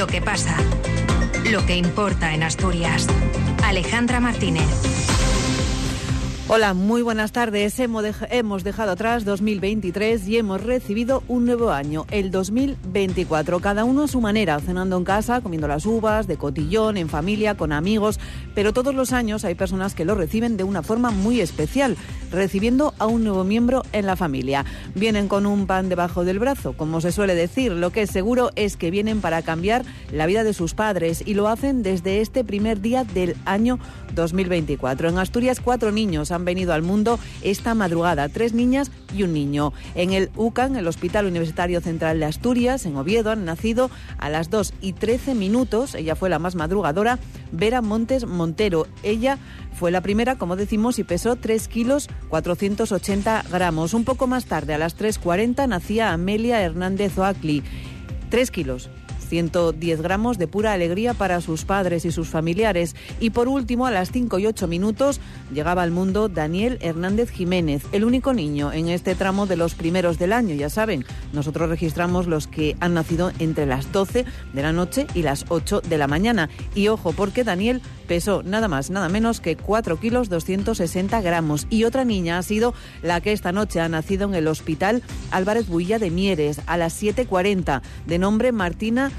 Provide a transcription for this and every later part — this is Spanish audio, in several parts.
Lo que pasa. Lo que importa en Asturias. Alejandra Martínez. Hola, muy buenas tardes. Hemos dejado atrás 2023 y hemos recibido un nuevo año, el 2024. Cada uno a su manera, cenando en casa, comiendo las uvas, de cotillón, en familia, con amigos. Pero todos los años hay personas que lo reciben de una forma muy especial, recibiendo a un nuevo miembro en la familia. Vienen con un pan debajo del brazo, como se suele decir. Lo que es seguro es que vienen para cambiar la vida de sus padres y lo hacen desde este primer día del año 2024. En Asturias, cuatro niños han venido al mundo esta madrugada, tres niñas y un niño. En el UCAN, el Hospital Universitario Central de Asturias, en Oviedo, han nacido a las 2 y 13 minutos. Ella fue la más madrugadora, Vera Montes Montero. Ella fue la primera, como decimos, y pesó 3 kilos 480 gramos. Un poco más tarde, a las 3.40, nacía Amelia Hernández Oacli. 3 kilos 110 gramos de pura alegría para sus padres y sus familiares. Y por último, a las 5 y 8 minutos, llegaba al mundo Daniel Hernández Jiménez, el único niño en este tramo de los primeros del año. Ya saben, nosotros registramos los que han nacido entre las 12 de la noche y las 8 de la mañana. Y ojo, porque Daniel pesó nada más, nada menos que 4 kilos 260 gramos. Y otra niña ha sido la que esta noche ha nacido en el Hospital Álvarez Builla de Mieres a las 7.40, de nombre Martina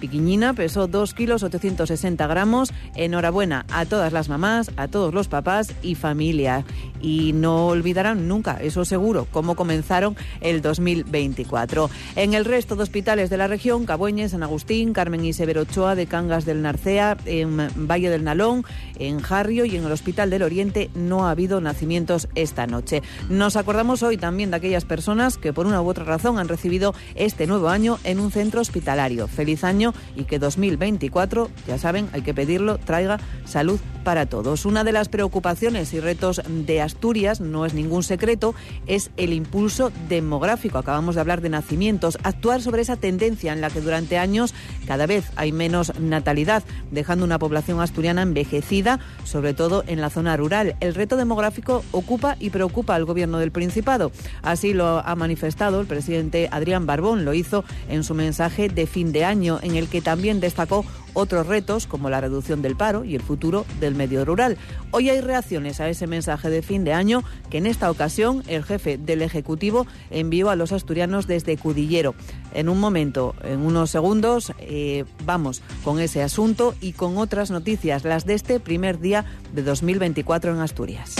Piquiñina pesó 2 kilos 860 gramos. Enhorabuena a todas las mamás, a todos los papás y familia. Y no olvidarán nunca, eso seguro, cómo comenzaron el 2024. En el resto de hospitales de la región, Cabueñes, San Agustín, Carmen y Severo Ochoa de Cangas del Narcea, en Valle del Nalón, en Jarrio y en el Hospital del Oriente no ha habido nacimientos esta noche. Nos acordamos hoy también de aquellas personas que por una u otra razón han recibido este nuevo año en un centro hospitalario. Feliz año y que 2024, ya saben, hay que pedirlo, traiga salud para todos. Una de las preocupaciones y retos de Asturias, no es ningún secreto, es el impulso demográfico. Acabamos de hablar de nacimientos, actuar sobre esa tendencia en la que durante años cada vez hay menos natalidad, dejando una población asturiana envejecida, sobre todo en la zona rural. El reto demográfico ocupa y preocupa al gobierno del Principado. Así lo ha manifestado el presidente Adrián Barbón, lo hizo en su mensaje de fin de año, en el que también destacó otros retos como la reducción del paro y el futuro del medio rural. Hoy hay reacciones a ese mensaje de fin de año que en esta ocasión el jefe del Ejecutivo envió a los asturianos desde Cudillero. En un momento, en unos segundos, eh, vamos con ese asunto y con otras noticias, las de este primer día de 2024 en Asturias.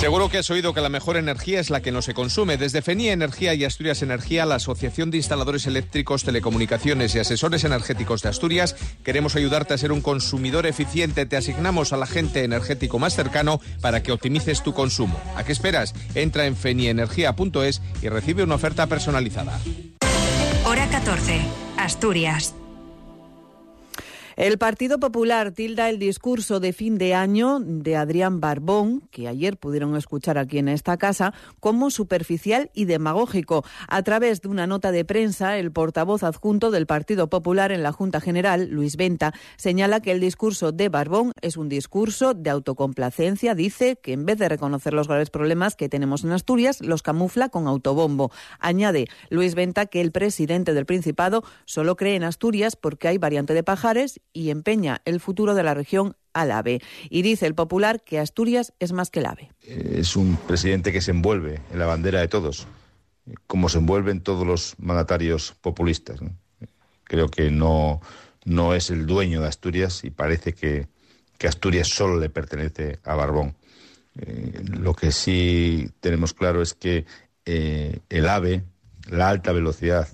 Seguro que has oído que la mejor energía es la que no se consume. Desde FENIA Energía y Asturias Energía, la Asociación de Instaladores Eléctricos, Telecomunicaciones y Asesores Energéticos de Asturias, queremos ayudarte a ser un consumidor eficiente. Te asignamos al agente energético más cercano para que optimices tu consumo. ¿A qué esperas? Entra en fenienergia.es y recibe una oferta personalizada. Hora 14. Asturias. El Partido Popular tilda el discurso de fin de año de Adrián Barbón, que ayer pudieron escuchar aquí en esta casa, como superficial y demagógico. A través de una nota de prensa, el portavoz adjunto del Partido Popular en la Junta General, Luis Venta, señala que el discurso de Barbón es un discurso de autocomplacencia. Dice que en vez de reconocer los graves problemas que tenemos en Asturias, los camufla con autobombo. Añade Luis Venta que el presidente del Principado solo cree en Asturias porque hay variante de Pajares y empeña el futuro de la región al AVE. Y dice el popular que Asturias es más que el AVE. Es un presidente que se envuelve en la bandera de todos, como se envuelven todos los mandatarios populistas. Creo que no, no es el dueño de Asturias y parece que, Asturias solo le pertenece a Barbón. Eh, lo que sí tenemos claro es que eh, el AVE, la alta velocidad,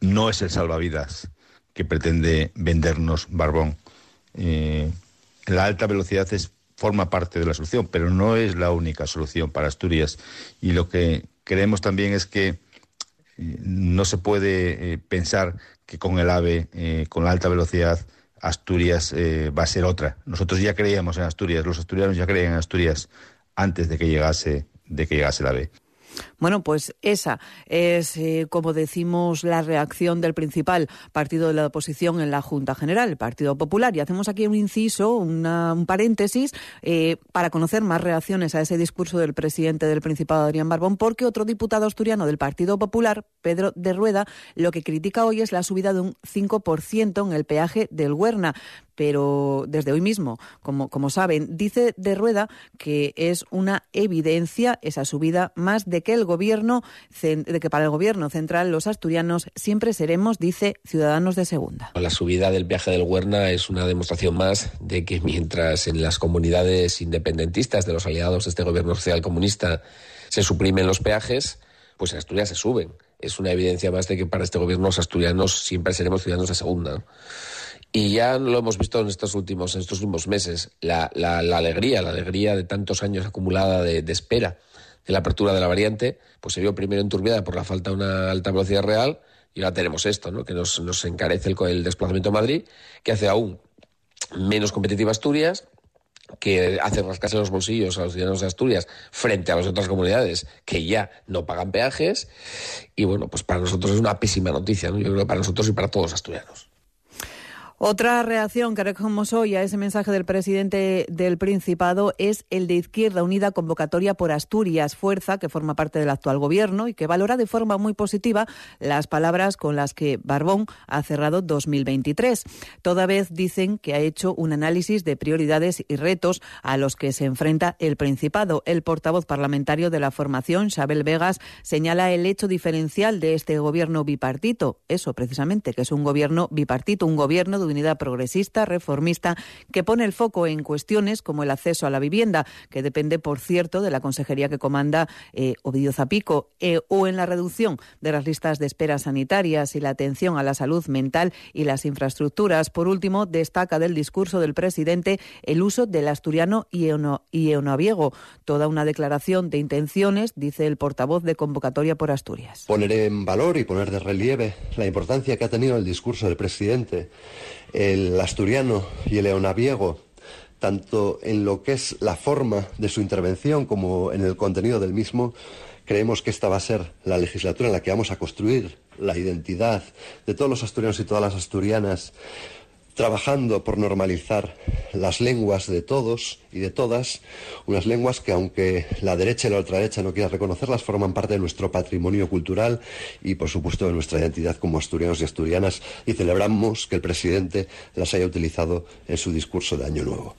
no es el salvavidas que pretende vendernos Barbón. Eh, la alta velocidad es, forma parte de la solución, pero no es la única solución para Asturias. Y lo que creemos también es que eh, no se puede eh, pensar que con el AVE, con la alta velocidad, Asturias va a ser otra. Nosotros ya creíamos en Asturias, los asturianos ya creían en Asturias antes de que llegase, de que llegase el AVE. Bueno, pues esa es, eh, como decimos, la reacción del principal partido de la oposición en la Junta General, el Partido Popular. Y hacemos aquí un inciso, un paréntesis, eh, para conocer más reacciones a ese discurso del presidente del Principado, Adrián Barbón, porque otro diputado asturiano del Partido Popular, Pedro de Rueda, lo que critica hoy es la subida de un 5% en el peaje del Huerna pero desde hoy mismo, como, como saben, dice de Rueda que es una evidencia esa subida más de que el gobierno, de que para el gobierno central los asturianos siempre seremos, dice, ciudadanos de segunda. La subida del viaje del Huerna es una demostración más de que mientras en las comunidades independentistas de los aliados de este gobierno social comunista se suprimen los peajes, pues en Asturias se suben. Es una evidencia más de que para este gobierno los asturianos siempre seremos ciudadanos de segunda. Y ya lo hemos visto en estos últimos, en estos últimos meses, la, la, alegría, la alegría de tantos años acumulada de, espera de la apertura de la variante, pues se vio primero enturbiada por la falta de una alta velocidad real y ahora tenemos esto, ¿no? que nos, nos encarece el, el desplazamiento a Madrid, que hace aún menos competitiva Asturias, que hace rascarse los bolsillos a los ciudadanos de Asturias frente a las otras comunidades que ya no pagan peajes. Y bueno, pues para nosotros es una pésima noticia, ¿no? yo creo que para nosotros y para todos los asturianos. Otra reacción que recogemos hoy a ese mensaje del presidente del Principado es el de Izquierda Unida Convocatoria por Asturias, fuerza que forma parte del actual gobierno y que valora de forma muy positiva las palabras con las que Barbón ha cerrado 2023. Toda vez dicen que ha hecho un análisis de prioridades y retos a los que se enfrenta el Principado. El portavoz parlamentario de la formación, Xabel Vegas, señala el hecho diferencial de este gobierno bipartito. Eso precisamente, que es un gobierno bipartito, un gobierno de unidad progresista, reformista, que pone el foco en cuestiones como el acceso a la vivienda, que depende, por cierto, de la consejería que comanda eh, Ovidio Zapico, eh, o en la reducción de las listas de espera sanitarias y la atención a la salud mental y las infraestructuras. Por último, destaca del discurso del presidente el uso del asturiano y. Toda una declaración de intenciones, dice el portavoz de convocatoria por Asturias. Poner en valor y poner de relieve la importancia que ha tenido el discurso del presidente el asturiano y el leonaviego, tanto en lo que es la forma de su intervención como en el contenido del mismo, creemos que esta va a ser la legislatura en la que vamos a construir la identidad de todos los asturianos y todas las asturianas trabajando por normalizar las lenguas de todos y de todas, unas lenguas que aunque la derecha y la ultraderecha no quieran reconocerlas, forman parte de nuestro patrimonio cultural y por supuesto de nuestra identidad como asturianos y asturianas y celebramos que el presidente las haya utilizado en su discurso de Año Nuevo.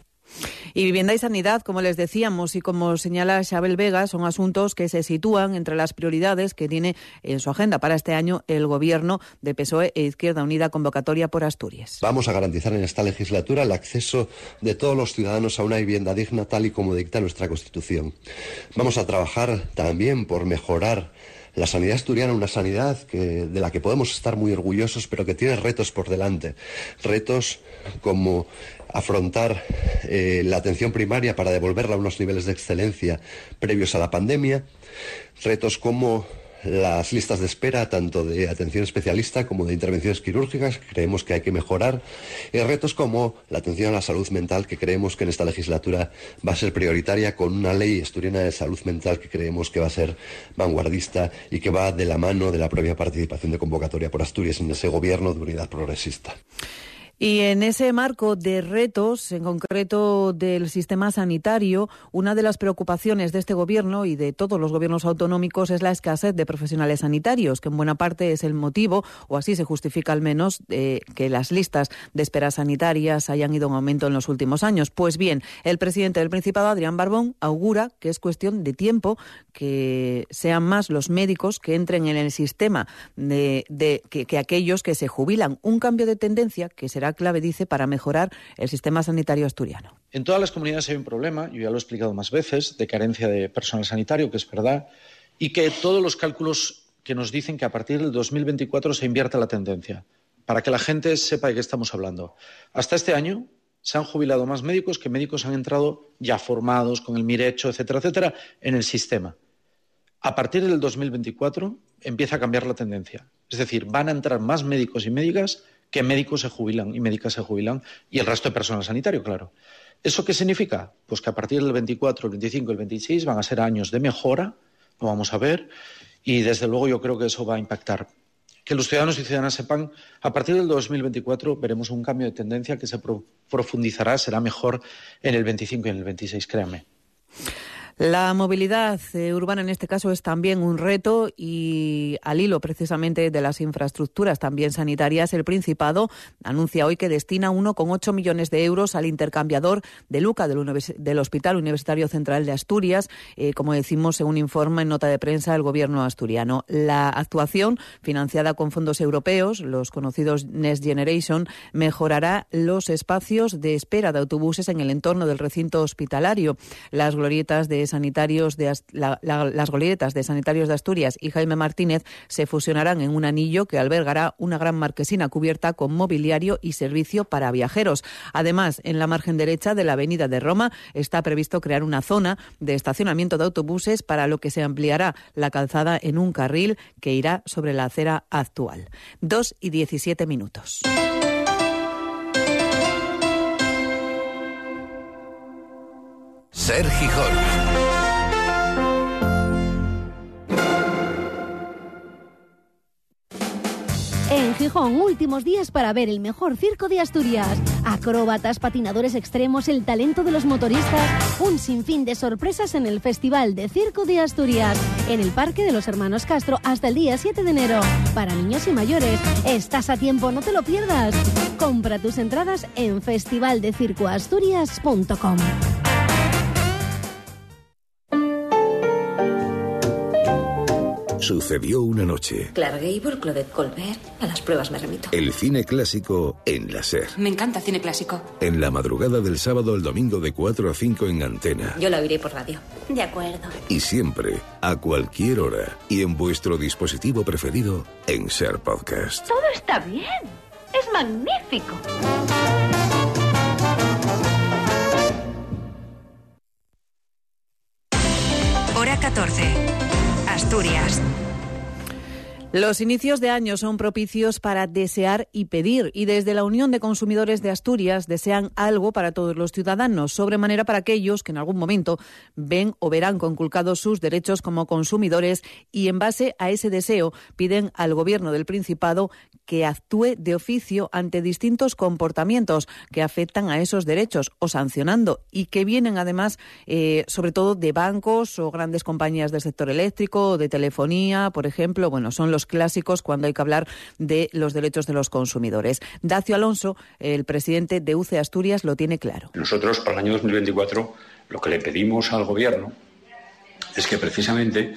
Y vivienda y sanidad, como les decíamos y como señala Xabel Vega, son asuntos que se sitúan entre las prioridades que tiene en su agenda para este año el Gobierno de PSOE e Izquierda Unida Convocatoria por Asturias. Vamos a garantizar en esta legislatura el acceso de todos los ciudadanos a una vivienda digna tal y como dicta nuestra Constitución. Vamos a trabajar también por mejorar la sanidad asturiana, una sanidad de la que podemos estar muy orgullosos, pero que tiene retos por delante. Retos como afrontar eh, la atención primaria para devolverla a unos niveles de excelencia previos a la pandemia. Retos como las listas de espera, tanto de atención especialista como de intervenciones quirúrgicas, que creemos que hay que mejorar, y retos como la atención a la salud mental, que creemos que en esta legislatura va a ser prioritaria, con una ley asturiana de salud mental que creemos que va a ser vanguardista y que va de la mano de la propia participación de convocatoria por Asturias en ese gobierno de unidad progresista. Y en ese marco de retos, en concreto del sistema sanitario, una de las preocupaciones de este gobierno y de todos los gobiernos autonómicos es la escasez de profesionales sanitarios, que en buena parte es el motivo, o así se justifica al menos, de que las listas de esperas sanitarias hayan ido en aumento en los últimos años. Pues bien, el presidente del Principado, Adrián Barbón, augura que es cuestión de tiempo que sean más los médicos que entren en el sistema de, que aquellos que se jubilan. Un cambio de tendencia que será clave, dice, para mejorar el sistema sanitario asturiano. En todas las comunidades hay un problema, yo ya lo he explicado más veces, de carencia de personal sanitario, que es verdad, y que todos los cálculos que nos dicen que a partir del 2024 se invierta la tendencia, para que la gente sepa de qué estamos hablando. Hasta este año se han jubilado más médicos que médicos han entrado ya formados, con el mirecho, etcétera, etcétera, en el sistema. A partir del 2024 empieza a cambiar la tendencia. Es decir, van a entrar más médicos y médicas que médicos se jubilan y médicas se jubilan y el resto de personal sanitario, claro. ¿Eso qué significa? Pues que a partir del 24, el 25 y el 26 van a ser años de mejora, lo vamos a ver y desde luego yo creo que eso va a impactar. Que los ciudadanos y ciudadanas sepan, a partir del 2024 veremos un cambio de tendencia que se profundizará, será mejor en el 25 y en el 26, créanme. La movilidad eh, urbana en este caso es también un reto y al hilo precisamente de las infraestructuras también sanitarias, el Principado anuncia hoy que destina 1,8 millones de euros al intercambiador de Luca del, Hospital Universitario Central de Asturias, eh, como decimos según informa en nota de prensa el gobierno asturiano. La actuación, financiada con fondos europeos, los conocidos Next Generation, mejorará los espacios de espera de autobuses en el entorno del recinto hospitalario. Las glorietas de sanitarios de las de sanitarios de Asturias y Jaime Martínez se fusionarán en un anillo que albergará una gran marquesina cubierta con mobiliario y servicio para viajeros. Además, en la margen derecha de la Avenida de Roma está previsto crear una zona de estacionamiento de autobuses para lo que se ampliará la calzada en un carril que irá sobre la acera actual. Dos y diecisiete minutos. Ser Gijón. En Gijón, últimos días para ver el mejor circo de Asturias. Acróbatas, patinadores extremos, el talento de los motoristas. Un sinfín de sorpresas en el Festival de Circo de Asturias. En el Parque de los Hermanos Castro hasta el día 7 de enero. Para niños y mayores. Estás a tiempo, no te lo pierdas. Compra tus entradas en festivaldecircoasturias.com. Sucedió una noche. Clark Gable, Claudette Colbert. A las pruebas me remito. El cine clásico en la SER. Me encanta cine clásico. En la madrugada del sábado al domingo de 4 a 5 en antena. Yo la oiré por radio. De acuerdo. Y siempre, a cualquier hora y en vuestro dispositivo preferido en SER Podcast. Todo está bien. Es magnífico. Asturias. Los inicios de año son propicios para desear y pedir y desde la Unión de Consumidores de Asturias desean algo para todos los ciudadanos, sobremanera para aquellos que en algún momento ven o verán conculcados sus derechos como consumidores y en base a ese deseo piden al Gobierno del Principado que actúe de oficio ante distintos comportamientos que afectan a esos derechos o sancionando y que vienen además eh, sobre todo de bancos o grandes compañías del sector eléctrico de telefonía, por ejemplo, bueno, son los clásicos cuando hay que hablar de los derechos de los consumidores. Dacio Alonso, el presidente de UCE Asturias, lo tiene claro. Nosotros para el año 2024 lo que le pedimos al Gobierno es que precisamente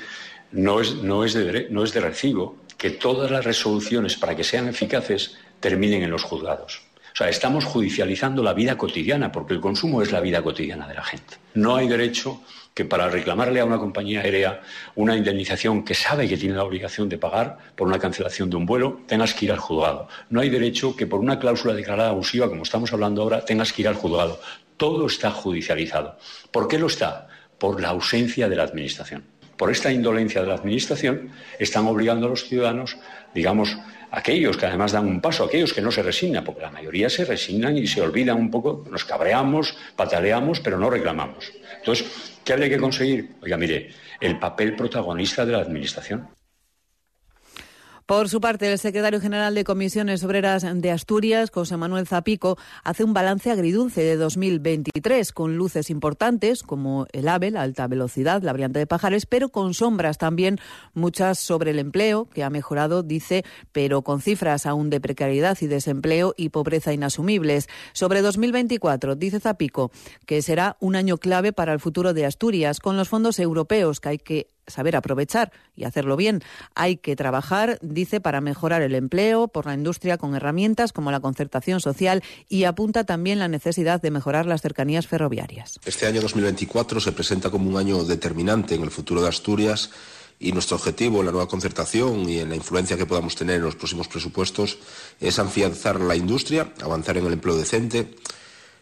no es, no es, de, no es de recibo que todas las resoluciones para que sean eficaces terminen en los juzgados. O sea, estamos judicializando la vida cotidiana, porque el consumo es la vida cotidiana de la gente. No hay derecho que para reclamarle a una compañía aérea una indemnización que sabe que tiene la obligación de pagar por una cancelación de un vuelo, tengas que ir al juzgado. No hay derecho que por una cláusula declarada abusiva, como estamos hablando ahora, tengas que ir al juzgado. Todo está judicializado. ¿Por qué lo está? Por la ausencia de la Administración. Por esta indolencia de la Administración están obligando a los ciudadanos, digamos, aquellos que además dan un paso, aquellos que no se resignan, porque la mayoría se resignan y se olvidan un poco, nos cabreamos, pataleamos, pero no reclamamos. Entonces, ¿qué habría que conseguir? Oiga, mire, el papel protagonista de la Administración. Por su parte, el secretario general de Comisiones Obreras de Asturias, José Manuel Zapico, hace un balance agridulce de 2023 con luces importantes como el AVE, la alta velocidad, la variante de Pajares, pero con sombras también muchas sobre el empleo, que ha mejorado, dice, pero con cifras aún de precariedad y desempleo y pobreza inasumibles. Sobre 2024, dice Zapico, que será un año clave para el futuro de Asturias, con los fondos europeos que hay que saber aprovechar y hacerlo bien. Hay que trabajar, dice, para mejorar el empleo por la industria con herramientas como la concertación social y apunta también la necesidad de mejorar las cercanías ferroviarias. Este año 2024 se presenta como un año determinante en el futuro de Asturias y nuestro objetivo en la nueva concertación y en la influencia que podamos tener en los próximos presupuestos es afianzar la industria, avanzar en el empleo decente,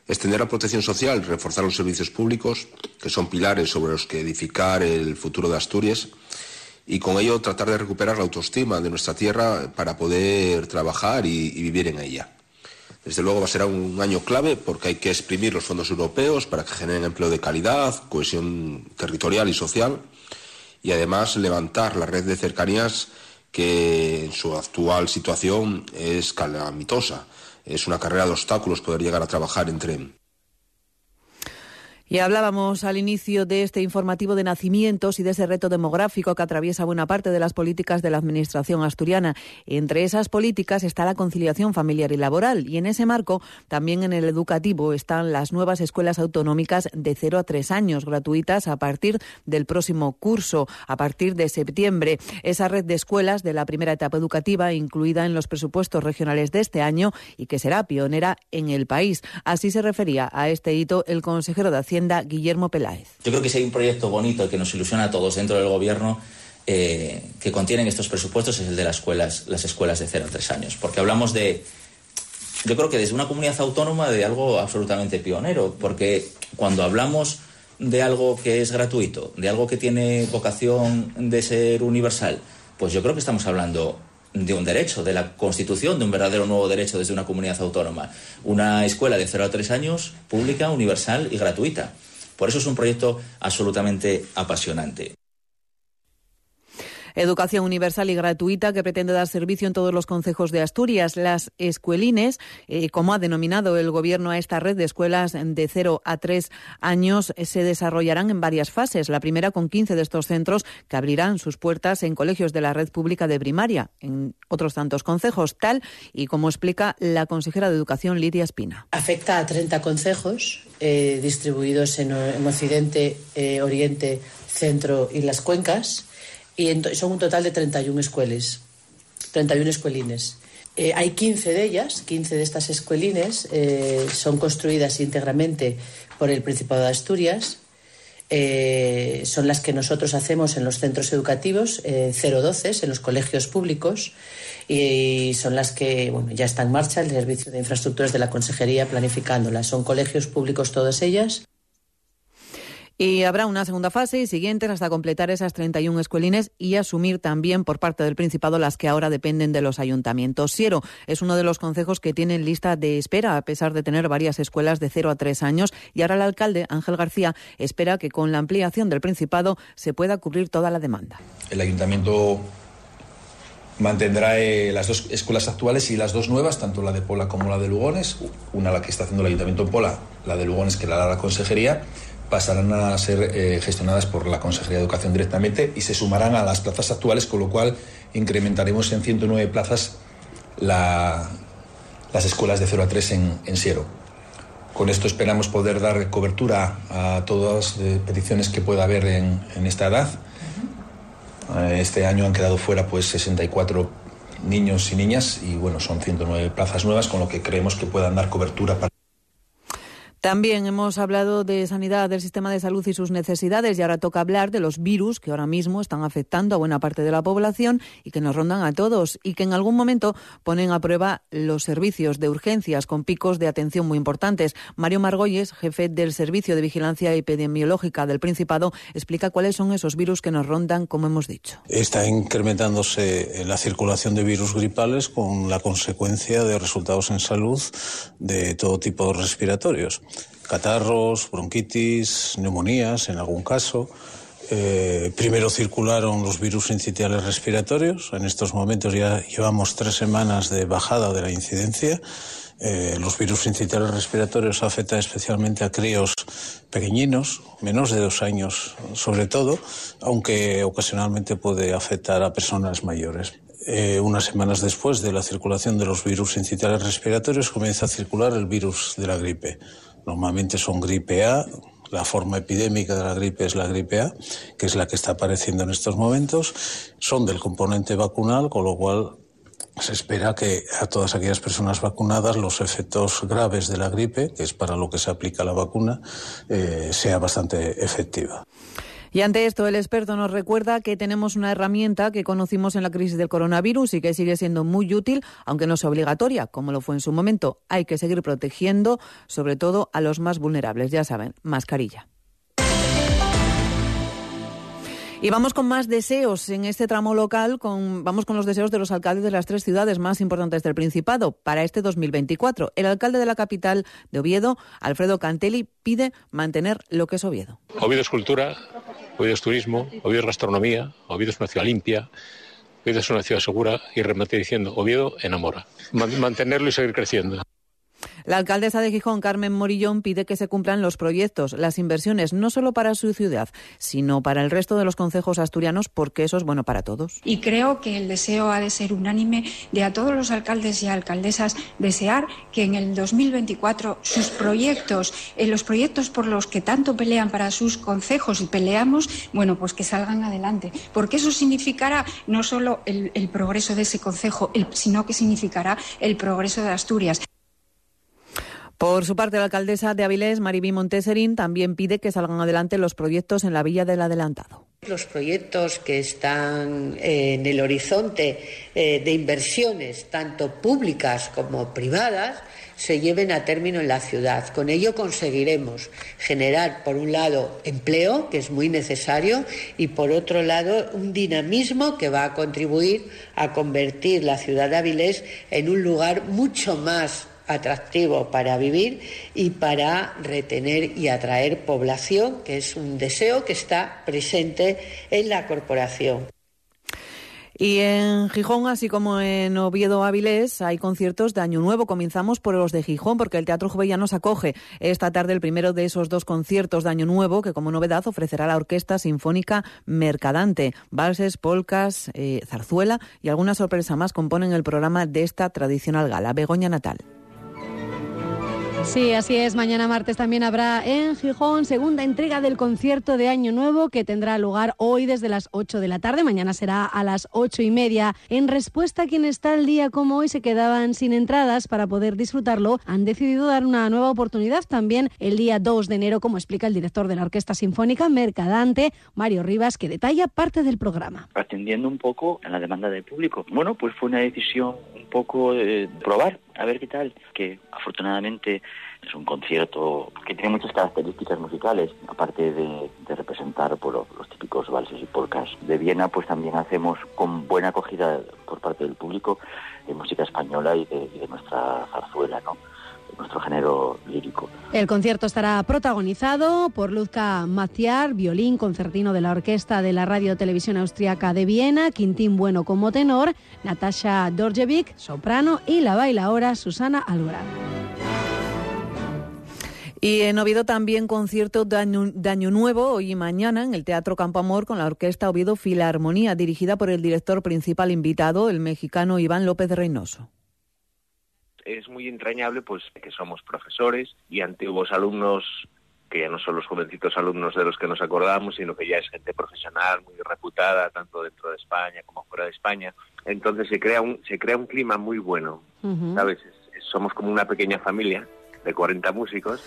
extender la protección social, reforzar los servicios públicos, que son pilares sobre los que edificar el futuro de Asturias, y con ello tratar de recuperar la autoestima de nuestra tierra para poder trabajar y, vivir en ella. Desde luego va a ser un año clave porque hay que exprimir los fondos europeos para que generen empleo de calidad, cohesión territorial y social y además levantar la red de cercanías que en su actual situación es calamitosa. Es una carrera de obstáculos poder llegar a trabajar en tren. Y hablábamos al inicio de este informativo de nacimientos y de ese reto demográfico que atraviesa buena parte de las políticas de la Administración asturiana. Entre esas políticas está la conciliación familiar y laboral y en ese marco también en el educativo están las nuevas escuelas autonómicas de 0 a 3 años gratuitas a partir del próximo curso, a partir de septiembre. Esa red de escuelas de la primera etapa educativa incluida en los presupuestos regionales de este año y que será pionera en el país. Así se refería a este hito el consejero de Hacienda Guillermo Peláez. Yo creo que si hay un proyecto bonito que nos ilusiona a todos dentro del Gobierno eh, que contienen estos presupuestos es el de las escuelas, las escuelas de 0 a 3 años, porque hablamos de, yo creo que desde una comunidad autónoma de algo absolutamente pionero, porque cuando hablamos de algo que es gratuito, de algo que tiene vocación de ser universal, pues yo creo que estamos hablando de un derecho, de la constitución de un verdadero nuevo derecho desde una comunidad autónoma. Una escuela de 0 a 3 años, pública, universal y gratuita. Por eso es un proyecto absolutamente apasionante. Educación universal y gratuita que pretende dar servicio en todos los concejos de Asturias. Las escuelines, eh, como ha denominado el Gobierno a esta red de escuelas de 0 a 3 años, se desarrollarán en varias fases. La primera con 15 de estos centros que abrirán sus puertas en colegios de la red pública de primaria, en otros tantos concejos, tal y como explica la consejera de Educación Lidia Espina. Afecta a 30 concejos eh, distribuidos en, Occidente, eh, Oriente, Centro y las cuencas y son un total de 31 escuelas, 31 escuelines. Eh, hay 15 de ellas, 15 de estas escuelines eh, son construidas íntegramente por el Principado de Asturias. Eh, son las que nosotros hacemos en los centros educativos 012, en los colegios públicos, y son las que bueno, ya está en marcha el Servicio de Infraestructuras de la Consejería planificándolas. Son colegios públicos todas ellas. Y habrá una segunda fase y siguientes hasta completar esas 31 escuelines y asumir también por parte del Principado las que ahora dependen de los ayuntamientos. Siero es uno de los concejos que tienen lista de espera a pesar de tener varias escuelas de 0 a 3 años y ahora el alcalde Ángel García espera que con la ampliación del Principado se pueda cubrir toda la demanda. El ayuntamiento mantendrá eh, las dos escuelas actuales y las dos nuevas, tanto la de Pola como la de Lugones, una la que está haciendo el ayuntamiento en Pola, la de Lugones que la da la consejería pasarán a ser eh, gestionadas por la Consejería de Educación directamente y se sumarán a las plazas actuales, con lo cual incrementaremos en 109 plazas las escuelas de 0 a 3 en, en. Con esto esperamos poder dar cobertura a todas las peticiones que pueda haber en, en esta edad. Eh, este año han quedado fuera pues 64 niños y niñas y bueno, son 109 plazas nuevas, con lo que creemos que puedan dar cobertura para también hemos hablado de sanidad, del sistema de salud y sus necesidades y ahora toca hablar de los virus que ahora mismo están afectando a buena parte de la población y que nos rondan a todos y que en algún momento ponen a prueba los servicios de urgencias con picos de atención muy importantes. Mario Margolles, jefe del Servicio de Vigilancia Epidemiológica del Principado, explica cuáles son esos virus que nos rondan, como hemos dicho. Está incrementándose la circulación de virus gripales con la consecuencia de resultados en salud de todo tipo respiratorios catarros, bronquitis, neumonías en algún caso. Eh, primero circularon los virus incitiales respiratorios. En estos momentos ya llevamos tres semanas de bajada de la incidencia. Eh, los virus incitiales respiratorios afectan especialmente a críos pequeñinos, menos de dos años sobre todo, aunque ocasionalmente puede afectar a personas mayores. Eh, unas semanas después de la circulación de los virus incitales respiratorios comienza a circular el virus de la gripe. Normalmente son gripe A, la forma epidémica de la gripe es la gripe A, que es la que está apareciendo en estos momentos. Son del componente vacunal, con lo cual se espera que a todas aquellas personas vacunadas los efectos graves de la gripe, que es para lo que se aplica la vacuna, eh, sea bastante efectiva. Y ante esto, el experto nos recuerda que tenemos una herramienta que conocimos en la crisis del coronavirus y que sigue siendo muy útil, aunque no sea obligatoria, como lo fue en su momento. Hay que seguir protegiendo, sobre todo a los más vulnerables. Ya saben, mascarilla. Y vamos con más deseos en este tramo local, con, vamos con los deseos de los alcaldes de las tres ciudades más importantes del Principado para este 2024. El alcalde de la capital de Oviedo, Alfredo Cantelli, pide mantener lo que es Oviedo. Oviedo es cultura, Oviedo es turismo, Oviedo es gastronomía, Oviedo es una ciudad limpia, Oviedo es una ciudad segura y remate diciendo, Oviedo enamora. mantenerlo y seguir creciendo. La alcaldesa de Gijón, Carmen Morillón, pide que se cumplan los proyectos, las inversiones, no solo para su ciudad, sino para el resto de los concejos asturianos, porque eso es bueno para todos. Y creo que el deseo ha de ser unánime de a todos los alcaldes y alcaldesas desear que en el 2024 sus proyectos, eh, los proyectos por los que tanto pelean para sus concejos y peleamos, bueno, pues que salgan adelante, porque eso significará no solo el, el progreso de ese concejo, sino que significará el progreso de Asturias. Por su parte, la alcaldesa de Avilés, Maribí Monteserín, también pide que salgan adelante los proyectos en la Villa del Adelantado. Los proyectos que están en el horizonte eh, de inversiones, tanto públicas como privadas, se lleven a término en la ciudad. Con ello conseguiremos generar, por un lado, empleo, que es muy necesario, y por otro lado, un dinamismo que va a contribuir a convertir la ciudad de Avilés en un lugar mucho más atractivo para vivir y para retener y atraer población, que es un deseo que está presente en la corporación. Y en Gijón, así como en Oviedo Avilés, hay conciertos de Año Nuevo. Comenzamos por los de Gijón, porque el Teatro Jovellanos acoge esta tarde el primero de esos dos conciertos de Año Nuevo, que como novedad ofrecerá la Orquesta Sinfónica Mercadante. Valses, polcas, eh, zarzuela y alguna sorpresa más componen el programa de esta tradicional gala. Begoña Natal. Sí, así es. Mañana martes también habrá en Gijón segunda entrega del concierto de Año Nuevo que tendrá lugar hoy desde las 8 de la tarde. Mañana será a las ocho y media. En respuesta a quienes tal día como hoy se quedaban sin entradas para poder disfrutarlo, han decidido dar una nueva oportunidad también el día 2 de enero, como explica el director de la Orquesta Sinfónica Mercadante, Mario Rivas, que detalla parte del programa. Atendiendo un poco a la demanda del público. Bueno, pues fue una decisión poco de probar, a ver qué tal, que afortunadamente es un concierto que tiene muchas características musicales, aparte de, representar por los, típicos valses y polcas de Viena, pues también hacemos con buena acogida por parte del público de música española y de, nuestra zarzuela, ¿no? Nuestro género lírico. El concierto estará protagonizado por Luzca Maciar, violín concertino de la Orquesta de la Radio Televisión Austriaca de Viena, Quintín Bueno como tenor, Natasha Dorjevic, soprano y la bailaora Susana Alvarado. Y en Oviedo también concierto de año, Nuevo hoy y mañana en el Teatro Campo Amor con la Orquesta Oviedo Filarmonía, dirigida por el director principal invitado, el mexicano Iván López Reynoso es muy entrañable pues que somos profesores y antiguos alumnos que ya no son los jovencitos alumnos de los que nos acordamos, sino que ya es gente profesional muy reputada tanto dentro de España como fuera de España. Entonces se crea un se crea un clima muy bueno, ¿sabes? somos como una pequeña familia de 40 músicos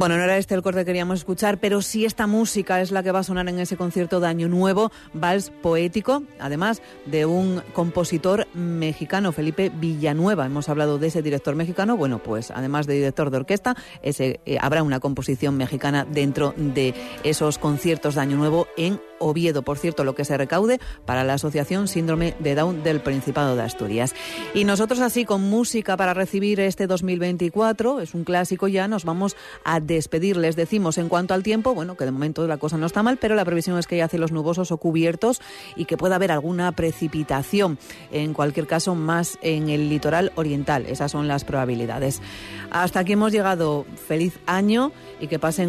bueno, no era este el corte que queríamos escuchar, pero sí esta música es la que va a sonar en ese concierto de Año Nuevo, vals poético, además de un compositor mexicano, Felipe Villanueva. Hemos hablado de ese director mexicano. Bueno, pues además de director de orquesta, eh, habrá una composición mexicana dentro de esos conciertos de Año Nuevo en Oviedo. Por cierto, lo que se recaude para la Asociación Síndrome de Down del Principado de Asturias. Y nosotros así, con música para recibir este 2024, es un clásico ya, nos vamos a despedirles. Decimos en cuanto al tiempo, bueno, que de momento la cosa no está mal, pero la previsión es que haya cielos nubosos o cubiertos y que pueda haber alguna precipitación, en cualquier caso más en el litoral oriental. Esas son las probabilidades. Hasta aquí hemos llegado. Feliz año y que pasen